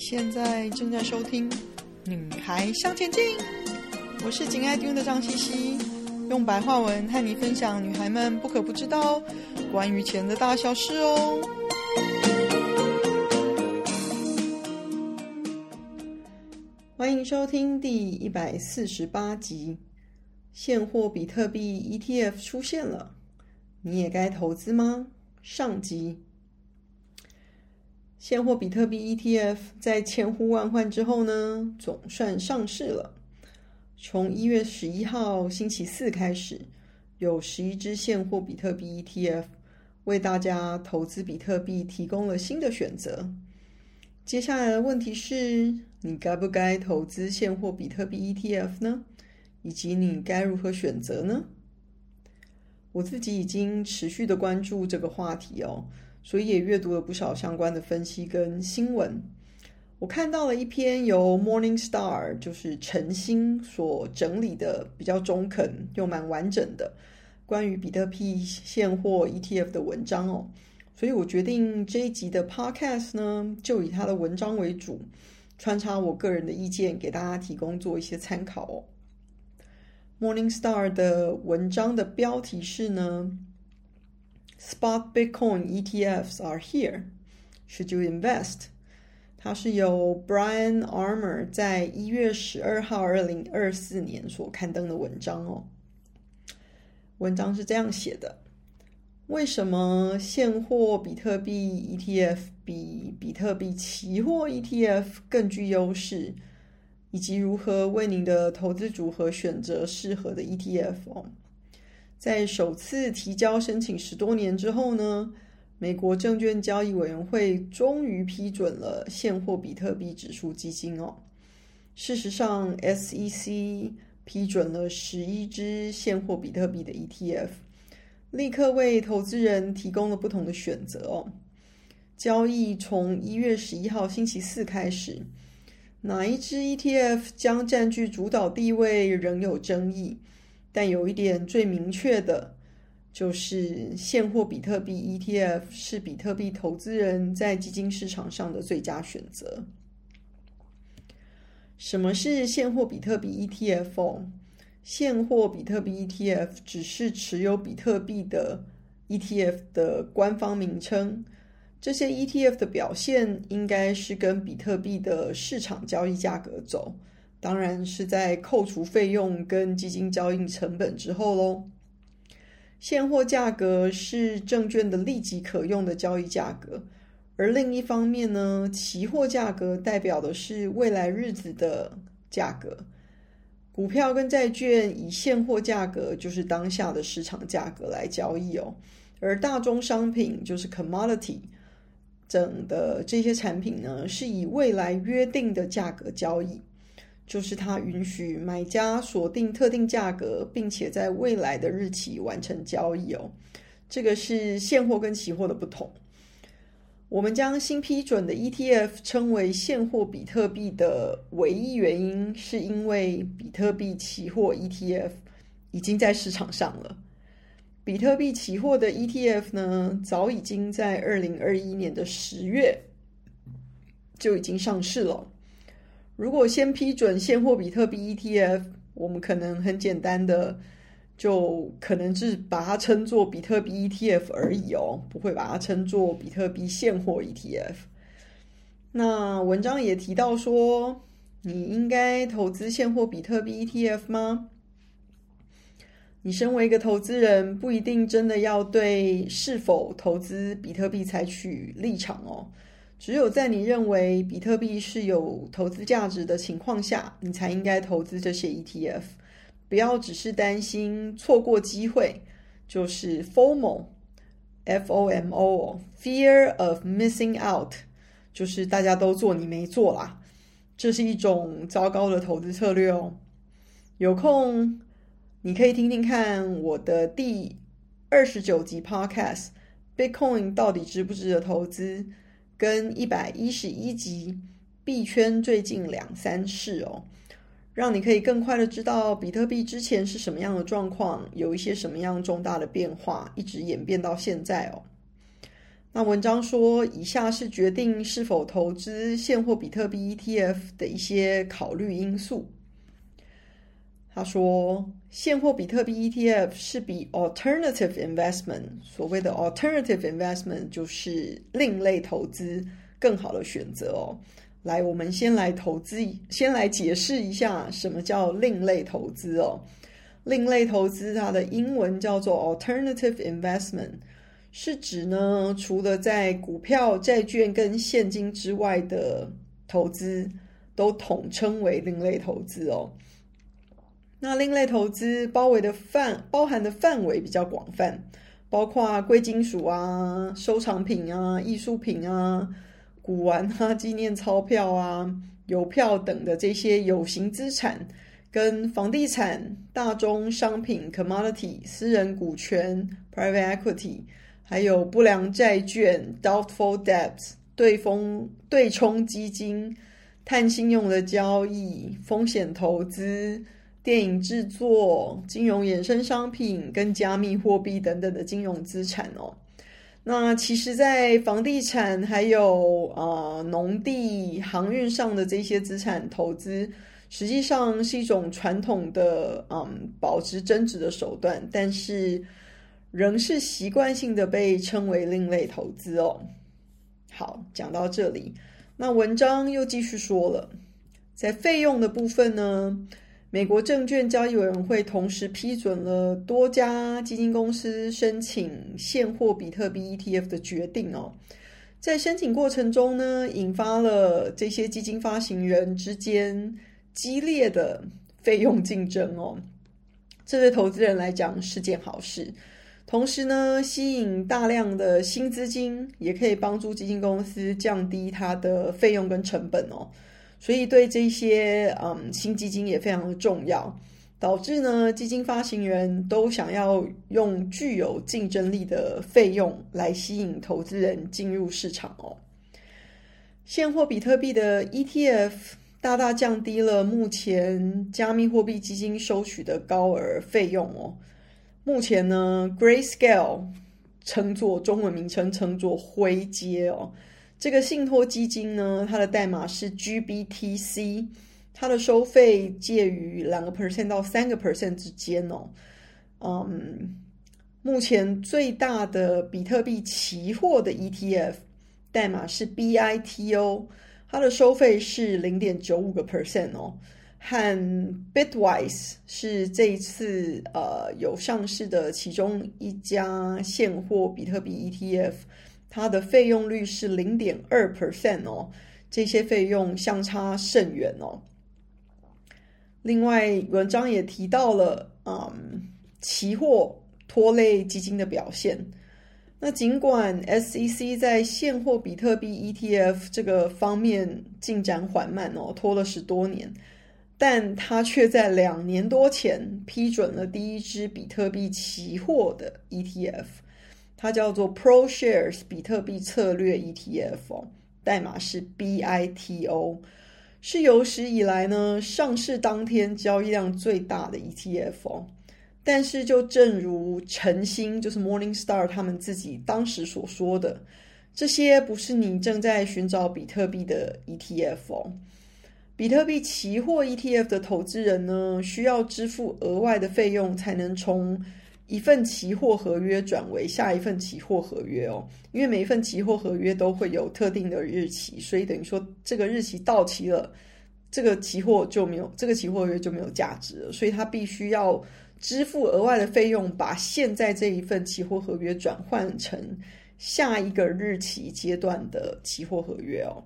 现在正在收听《女孩向前进》，我是紧爱听的张茜茜，用白话文和你分享女孩们不可不知道关于钱的大小事哦。欢迎收听第一百四十八集，现货比特币 ETF 出现了，你也该投资吗？上集。现货比特币 ETF 在千呼万唤之后呢，总算上市了。从一月十一号星期四开始，有十一只现货比特币 ETF 为大家投资比特币提供了新的选择。接下来的问题是，你该不该投资现货比特币 ETF 呢？以及你该如何选择呢？我自己已经持续的关注这个话题哦。所以也阅读了不少相关的分析跟新闻。我看到了一篇由 Morningstar 就是晨星所整理的比较中肯又蛮完整的关于比特币现货 ETF 的文章哦。所以我决定这一集的 Podcast 呢，就以他的文章为主，穿插我个人的意见，给大家提供做一些参考哦。Morningstar 的文章的标题是呢。Spot Bitcoin ETFs are here. Should you invest? 它是由 Brian Armour 在一月十二号二零二四年所刊登的文章哦。文章是这样写的：为什么现货比特币 ETF 比比特币期货 ETF 更具优势？以及如何为您的投资组合选择适合的 ETF 哦？在首次提交申请十多年之后呢，美国证券交易委员会终于批准了现货比特币指数基金哦。事实上，SEC 批准了十一只现货比特币的 ETF，立刻为投资人提供了不同的选择哦。交易从一月十一号星期四开始，哪一只 ETF 将占据主导地位仍有争议。但有一点最明确的，就是现货比特币 ETF 是比特币投资人在基金市场上的最佳选择。什么是现货比特币 ETF？现货比特币 ETF 只是持有比特币的 ETF 的官方名称。这些 ETF 的表现应该是跟比特币的市场交易价格走。当然是在扣除费用跟基金交易成本之后喽。现货价格是证券的立即可用的交易价格，而另一方面呢，期货价格代表的是未来日子的价格。股票跟债券以现货价格，就是当下的市场价格来交易哦，而大宗商品就是 commodity 整的这些产品呢，是以未来约定的价格交易。就是它允许买家锁定特定价格，并且在未来的日期完成交易哦。这个是现货跟期货的不同。我们将新批准的 ETF 称为现货比特币的唯一原因，是因为比特币期货 ETF 已经在市场上了。比特币期货的 ETF 呢，早已经在二零二一年的十月就已经上市了。如果先批准现货比特币 ETF，我们可能很简单的就可能是把它称作比特币 ETF 而已哦，不会把它称作比特币现货 ETF。那文章也提到说，你应该投资现货比特币 ETF 吗？你身为一个投资人，不一定真的要对是否投资比特币采取立场哦。只有在你认为比特币是有投资价值的情况下，你才应该投资这些 ETF。不要只是担心错过机会，就是 FOMO，F-O-M-O，Fear of Missing Out，就是大家都做你没做啦。这是一种糟糕的投资策略哦。有空你可以听听看我的第二十九集 Podcast，Bitcoin 到底值不值得投资？跟一百一十一集币圈最近两三事哦，让你可以更快的知道比特币之前是什么样的状况，有一些什么样重大的变化，一直演变到现在哦。那文章说，以下是决定是否投资现货比特币 ETF 的一些考虑因素。他说，现货比特币 ETF 是比 alternative investment，所谓的 alternative investment 就是另类投资更好的选择哦。来，我们先来投资，先来解释一下什么叫另类投资哦。另类投资它的英文叫做 alternative investment，是指呢，除了在股票、债券跟现金之外的投资，都统称为另类投资哦。那另类投资包围的范包含的范围比较广泛，包括贵金属啊、收藏品啊、艺术品啊、古玩啊、纪念钞票啊、邮票等的这些有形资产，跟房地产、大宗商品 （commodity）、私人股权 （private equity），还有不良债券 （doubtful debts）、对风对冲基金、碳信用的交易、风险投资。电影制作、金融衍生商品跟加密货币等等的金融资产哦，那其实，在房地产还有啊农地、航运上的这些资产投资，实际上是一种传统的嗯保值增值的手段，但是仍是习惯性的被称为另类投资哦。好，讲到这里，那文章又继续说了，在费用的部分呢。美国证券交易委员会同时批准了多家基金公司申请现货比特币 ETF 的决定哦，在申请过程中呢，引发了这些基金发行人之间激烈的费用竞争哦。这对投资人来讲是件好事，同时呢，吸引大量的新资金，也可以帮助基金公司降低它的费用跟成本哦。所以对这些嗯新基金也非常的重要，导致呢基金发行人都想要用具有竞争力的费用来吸引投资人进入市场哦。现货比特币的 ETF 大大降低了目前加密货币基金收取的高额费用哦。目前呢，Grayscale 称作中文名称称作灰阶哦。这个信托基金呢，它的代码是 GBTC，它的收费介于两个 percent 到三个 percent 之间哦。嗯，目前最大的比特币期货的 ETF 代码是 BITO，它的收费是零点九五个 percent 哦，和 Bitwise 是这一次呃有上市的其中一家现货比特币 ETF。它的费用率是零点二 percent 哦，这些费用相差甚远哦。另外，文章也提到了，嗯，期货拖累基金的表现。那尽管 SEC 在现货比特币 ETF 这个方面进展缓慢哦，拖了十多年，但它却在两年多前批准了第一支比特币期货的 ETF。它叫做 ProShares 比特币策略 ETF，代码是 BITO，是有史以来呢上市当天交易量最大的 ETF。但是就正如晨星就是 Morningstar 他们自己当时所说的，这些不是你正在寻找比特币的 ETF。比特币期货 ETF 的投资人呢，需要支付额外的费用才能从。一份期货合约转为下一份期货合约哦，因为每一份期货合约都会有特定的日期，所以等于说这个日期到期了，这个期货就没有，这个期货合约就没有价值了，所以他必须要支付额外的费用，把现在这一份期货合约转换成下一个日期阶段的期货合约哦。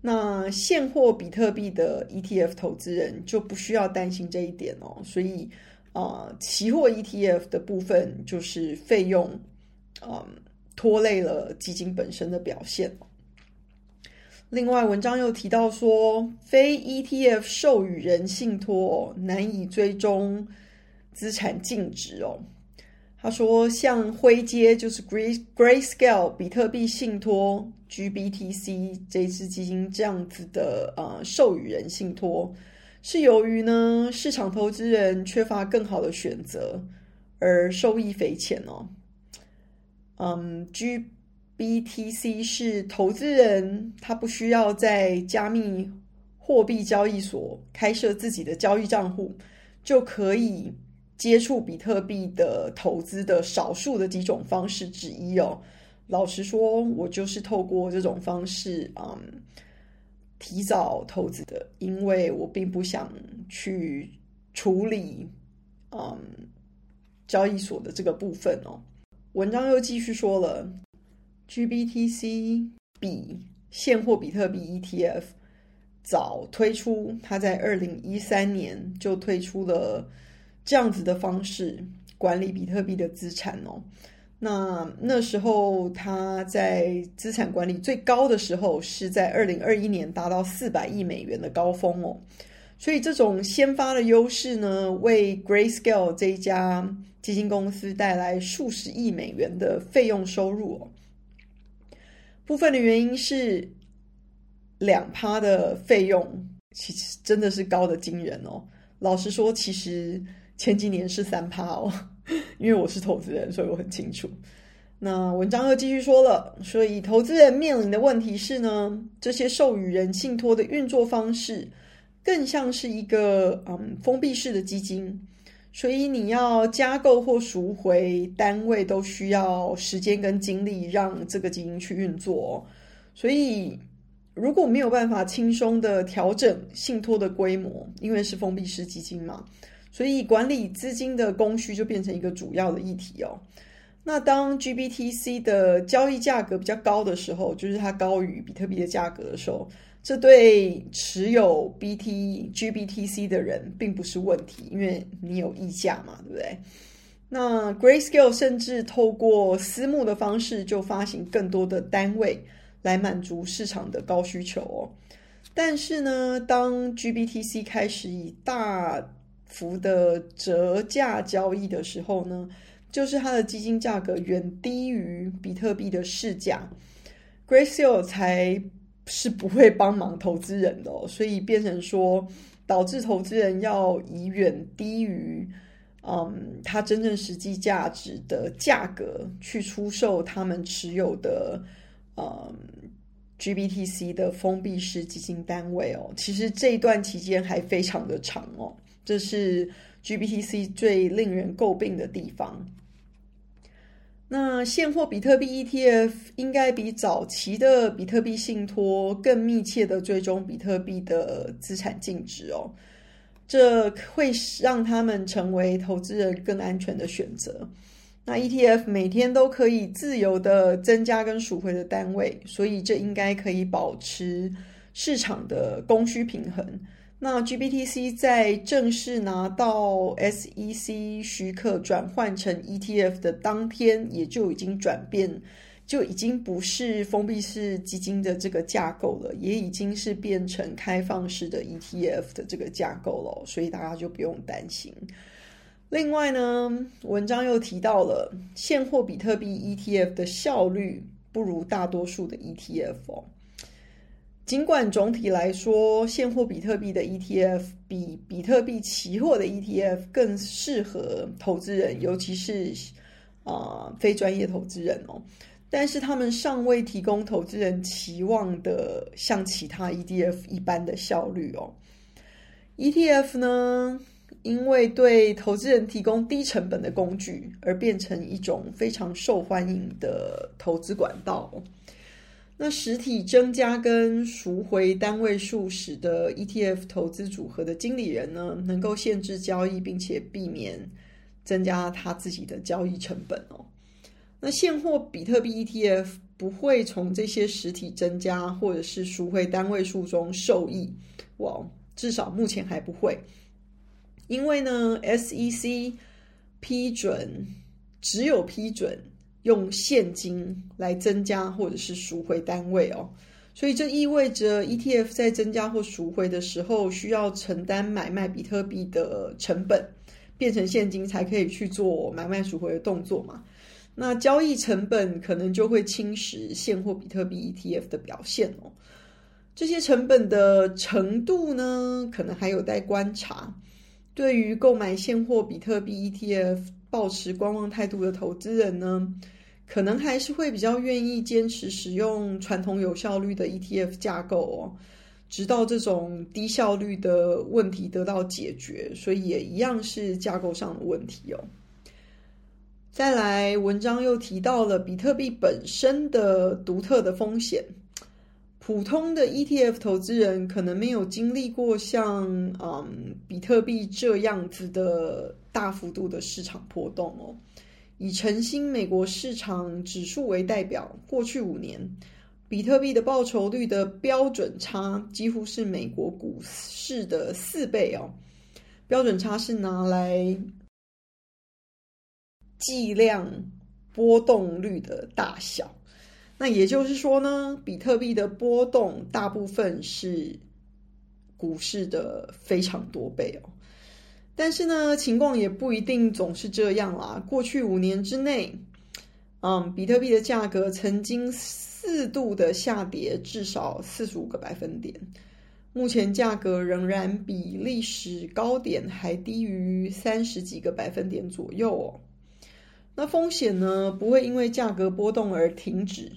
那现货比特币的 ETF 投资人就不需要担心这一点哦，所以。啊、期货 ETF 的部分就是费用，嗯、拖累了基金本身的表现。另外，文章又提到说，非 ETF 授予人信托难以追踪资产净值哦。他说，像灰阶就是 Grayscale 比特币信托 GBTC 这支基金这样子的呃授予人信托。是由于呢，市场投资人缺乏更好的选择，而受益匪浅哦。嗯，G B T C 是投资人，他不需要在加密货币交易所开设自己的交易账户，就可以接触比特币的投资的少数的几种方式之一哦。老实说，我就是透过这种方式，嗯，提早投资的，因为我并不想去处理，嗯，交易所的这个部分哦。文章又继续说了，GBTC 比现货比特币 ETF 早推出，它在二零一三年就推出了这样子的方式管理比特币的资产哦。那那时候他在资产管理最高的时候是在二零二一年达到四百亿美元的高峰哦。所以这种先发的优势呢，为 Grayscale 这一家基金公司带来数十亿美元的费用收入哦。部分的原因是两趴的费用，其实真的是高的惊人哦。老实说，其实前几年是三趴哦，因为我是投资人，所以我很清楚。那文章又继续说了，所以投资人面临的问题是呢，这些授予人信托的运作方式。更像是一个嗯封闭式的基金，所以你要加购或赎回单位都需要时间跟精力让这个基金去运作。所以如果没有办法轻松的调整信托的规模，因为是封闭式基金嘛，所以管理资金的供需就变成一个主要的议题哦。那当 GBTC 的交易价格比较高的时候，就是它高于比特币的价格的时候。这对持有 BT GBTC 的人并不是问题，因为你有溢价嘛，对不对？那 Grayscale 甚至透过私募的方式，就发行更多的单位来满足市场的高需求哦。但是呢，当 GBTC 开始以大幅的折价交易的时候呢，就是它的基金价格远低于比特币的市价，Grayscale 才。是不会帮忙投资人的，所以变成说，导致投资人要以远低于嗯它真正实际价值的价格去出售他们持有的嗯 GBTC 的封闭式基金单位哦。其实这一段期间还非常的长哦，这是 GBTC 最令人诟病的地方。那现货比特币 ETF 应该比早期的比特币信托更密切的追踪比特币的资产净值哦，这会让他们成为投资人更安全的选择。那 ETF 每天都可以自由的增加跟赎回的单位，所以这应该可以保持市场的供需平衡。那 GBTC 在正式拿到 SEC 许可转换成 ETF 的当天，也就已经转变，就已经不是封闭式基金的这个架构了，也已经是变成开放式的 ETF 的这个架构了，所以大家就不用担心。另外呢，文章又提到了现货比特币 ETF 的效率不如大多数的 ETF。尽管总体来说，现货比特币的 ETF 比比特币期货的 ETF 更适合投资人，尤其是啊、非专业投资人哦。但是他们尚未提供投资人期望的像其他 ETF 一般的效率哦。ETF 呢，因为对投资人提供低成本的工具，而变成一种非常受欢迎的投资管道。那实体增加跟赎回单位数时的 ETF 投资组合的经理人呢，能够限制交易，并且避免增加他自己的交易成本哦。那现货比特币 ETF 不会从这些实体增加或者是赎回单位数中受益，哇，至少目前还不会，因为呢，SEC 批准只有批准。用现金来增加或者是赎回单位哦，所以这意味着 ETF 在增加或赎回的时候，需要承担买卖比特币的成本，变成现金才可以去做买卖赎回的动作嘛。那交易成本可能就会侵蚀现货比特币 ETF 的表现哦。这些成本的程度呢，可能还有待观察。对于购买现货比特币 ETF，抱持观望态度的投资人呢，可能还是会比较愿意坚持使用传统有效率的 ETF 架构哦，直到这种低效率的问题得到解决。所以也一样是架构上的问题哦。再来，文章又提到了比特币本身的独特的风险。普通的 ETF 投资人可能没有经历过像嗯比特币这样子的大幅度的市场波动哦。以晨星美国市场指数为代表，过去五年，比特币的报酬率的标准差几乎是美国股市的四倍哦。标准差是拿来计量波动率的大小，那也就是说呢，比特币的波动大部分是股市的非常多倍哦。但是呢，情况也不一定总是这样啦。过去五年之内，嗯，比特币的价格曾经四度的下跌，至少四十五个百分点。目前价格仍然比历史高点还低于三十几个百分点左右哦。那风险呢，不会因为价格波动而停止。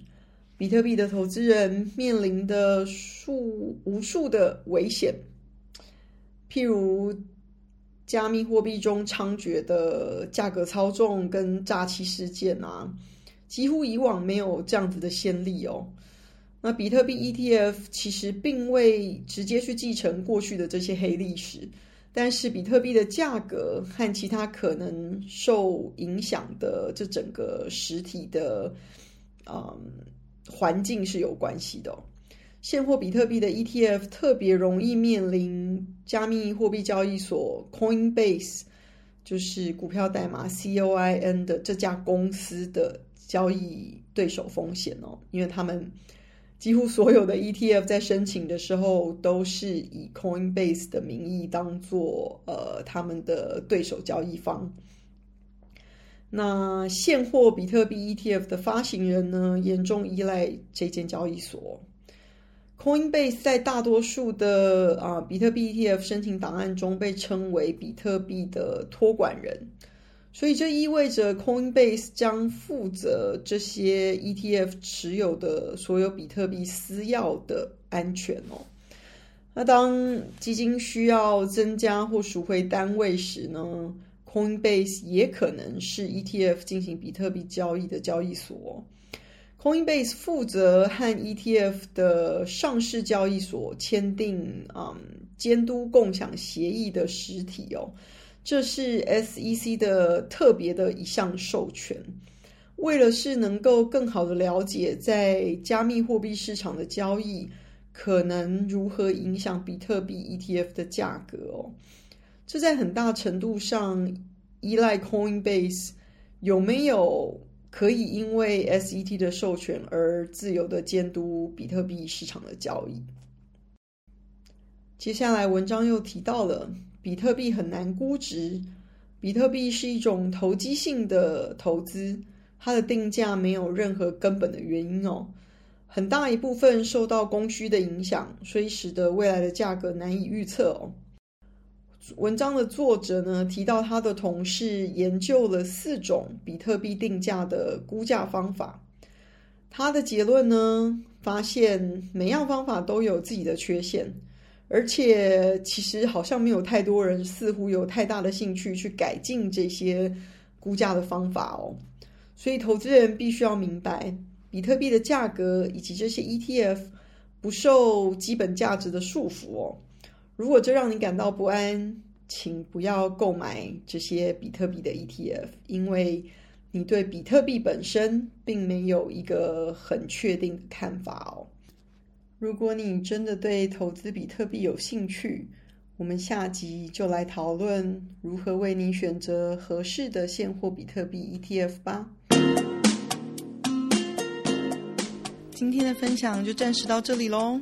比特币的投资人面临的数无数的危险，譬如。加密货币中猖獗的价格操纵跟诈欺事件啊，几乎以往没有这样子的先例哦。那比特币 ETF 其实并未直接去继承过去的这些黑历史，但是比特币的价格和其他可能受影响的这整个实体的嗯环境是有关系的。现货比特币的 ETF 特别容易面临加密货币交易所 Coinbase，就是股票代码 COIN 的这家公司的交易对手风险哦，因为他们几乎所有的 ETF 在申请的时候都是以 Coinbase 的名义当做呃他们的对手交易方。那现货比特币 ETF 的发行人呢，严重依赖这间交易所。Coinbase 在大多数的啊比特币 ETF 申请档案中被称为比特币的托管人，所以这意味着 Coinbase 将负责这些 ETF 持有的所有比特币私钥的安全哦。那当基金需要增加或赎回单位时呢，Coinbase 也可能是 ETF 进行比特币交易的交易所。Coinbase 负责和 ETF 的上市交易所签订嗯监督共享协议的实体哦，这是 SEC 的特别的一项授权。为了是能够更好的了解在加密货币市场的交易可能如何影响比特币 ETF 的价格哦，这在很大程度上依赖 Coinbase 有没有。可以因为 S E T 的授权而自由的监督比特币市场的交易。接下来文章又提到了比特币很难估值，比特币是一种投机性的投资，它的定价没有任何根本的原因哦，很大一部分受到供需的影响，所以使得未来的价格难以预测哦。文章的作者呢，提到他的同事研究了四种比特币定价的估价方法。他的结论呢，发现每样方法都有自己的缺陷，而且其实好像没有太多人似乎有太大的兴趣去改进这些估价的方法哦。所以投资人必须要明白，比特币的价格以及这些 ETF 不受基本价值的束缚哦。如果这让你感到不安，请不要购买这些比特币的 ETF，因为你对比特币本身并没有一个很确定的看法哦。如果你真的对投资比特币有兴趣，我们下集就来讨论如何为你选择合适的现货比特币 ETF 吧。今天的分享就暂时到这里喽。